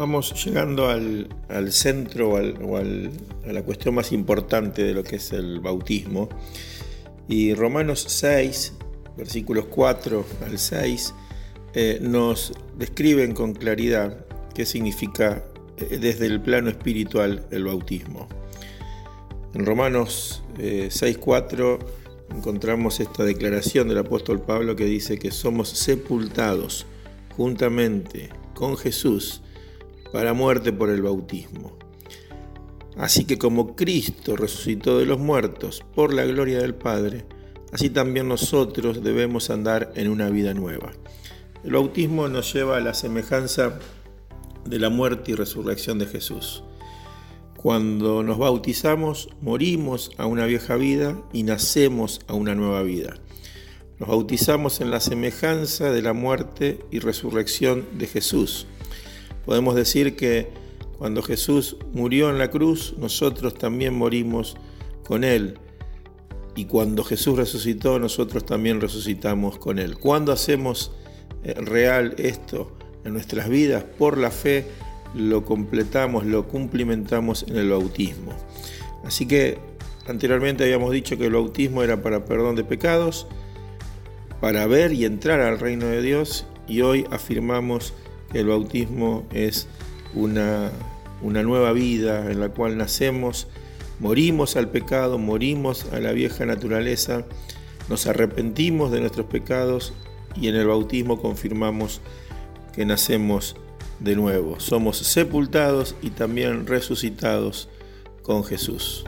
vamos llegando al, centro o, a la cuestión más importante de lo que es el bautismo. Y Romanos 6, versículos 4 al 6, eh, nos describen con claridad qué significa eh, desde el plano espiritual el bautismo. En Romanos 6, eh, 4 encontramos esta declaración del apóstol Pablo que dice que somos sepultados juntamente con Jesús para muerte por el bautismo. Así que como Cristo resucitó de los muertos por la gloria del Padre, así también nosotros debemos andar en una vida nueva. El bautismo nos lleva a la semejanza de la muerte y resurrección de Jesús. Cuando nos bautizamos, morimos a una vieja vida y nacemos a una nueva vida. Nos bautizamos en la semejanza de la muerte y resurrección de Jesús. Podemos decir que cuando Jesús murió en la cruz, nosotros también morimos con Él. Y cuando Jesús resucitó, nosotros también resucitamos con Él. Cuando hacemos eh, real esto en nuestras vidas por la fe, lo completamos, lo cumplimentamos en el bautismo. Así que anteriormente habíamos dicho que el bautismo era para perdón de pecados, para ver y entrar al reino de Dios y hoy afirmamos el bautismo es una, una nueva vida en la cual nacemos, morimos al pecado, morimos a la vieja naturaleza, nos arrepentimos de nuestros pecados y en el bautismo confirmamos que nacemos de nuevo. Somos sepultados y también resucitados con Jesús.